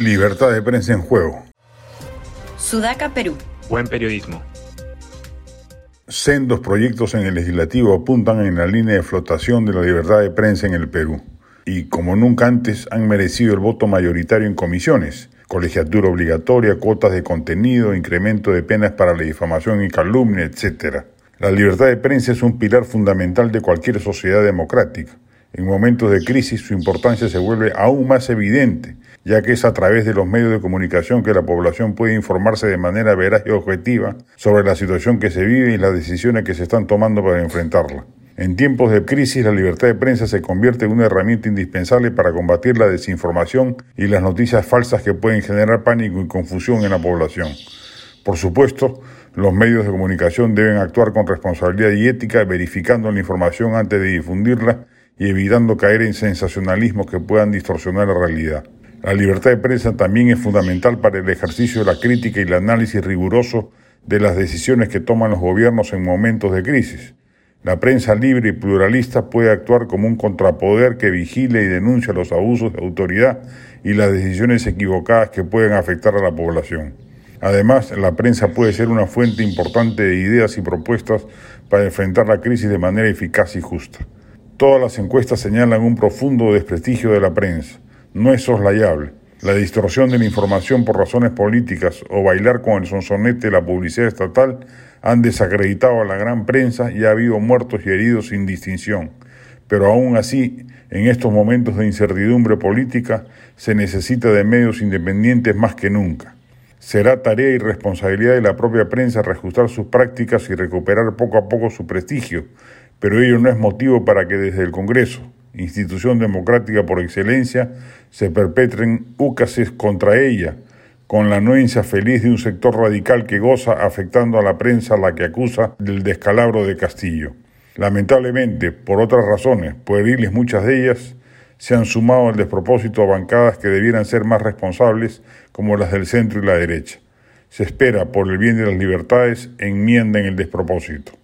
Libertad de prensa en juego. Sudaca, Perú. Buen periodismo. Sendos proyectos en el legislativo apuntan en la línea de flotación de la libertad de prensa en el Perú. Y como nunca antes han merecido el voto mayoritario en comisiones, colegiatura obligatoria, cuotas de contenido, incremento de penas para la difamación y calumnia, etc. La libertad de prensa es un pilar fundamental de cualquier sociedad democrática. En momentos de crisis su importancia se vuelve aún más evidente, ya que es a través de los medios de comunicación que la población puede informarse de manera veraz y objetiva sobre la situación que se vive y las decisiones que se están tomando para enfrentarla. En tiempos de crisis, la libertad de prensa se convierte en una herramienta indispensable para combatir la desinformación y las noticias falsas que pueden generar pánico y confusión en la población. Por supuesto, los medios de comunicación deben actuar con responsabilidad y ética, verificando la información antes de difundirla y evitando caer en sensacionalismos que puedan distorsionar la realidad. La libertad de prensa también es fundamental para el ejercicio de la crítica y el análisis riguroso de las decisiones que toman los gobiernos en momentos de crisis. La prensa libre y pluralista puede actuar como un contrapoder que vigile y denuncia los abusos de autoridad y las decisiones equivocadas que pueden afectar a la población. Además, la prensa puede ser una fuente importante de ideas y propuestas para enfrentar la crisis de manera eficaz y justa. Todas las encuestas señalan un profundo desprestigio de la prensa. No es soslayable. La distorsión de la información por razones políticas o bailar con el sonsonete de la publicidad estatal han desacreditado a la gran prensa y ha habido muertos y heridos sin distinción. Pero aún así, en estos momentos de incertidumbre política, se necesita de medios independientes más que nunca. Será tarea y responsabilidad de la propia prensa reajustar sus prácticas y recuperar poco a poco su prestigio, pero ello no es motivo para que desde el Congreso, institución democrática por excelencia, se perpetren úcases contra ella, con la anuencia feliz de un sector radical que goza afectando a la prensa la que acusa del descalabro de Castillo. Lamentablemente, por otras razones, pueriles muchas de ellas, se han sumado al despropósito a bancadas que debieran ser más responsables, como las del centro y la derecha. Se espera, por el bien de las libertades, enmienda en el despropósito.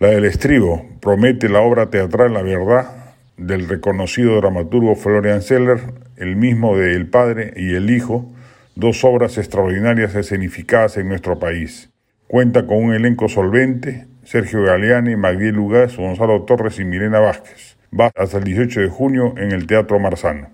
La del estribo promete la obra teatral La Verdad del reconocido dramaturgo Florian Seller, el mismo de El Padre y El Hijo, dos obras extraordinarias escenificadas en nuestro país. Cuenta con un elenco solvente, Sergio Galeani, Magdiel Lugaz, Gonzalo Torres y Milena Vázquez. Va hasta el 18 de junio en el Teatro Marzano.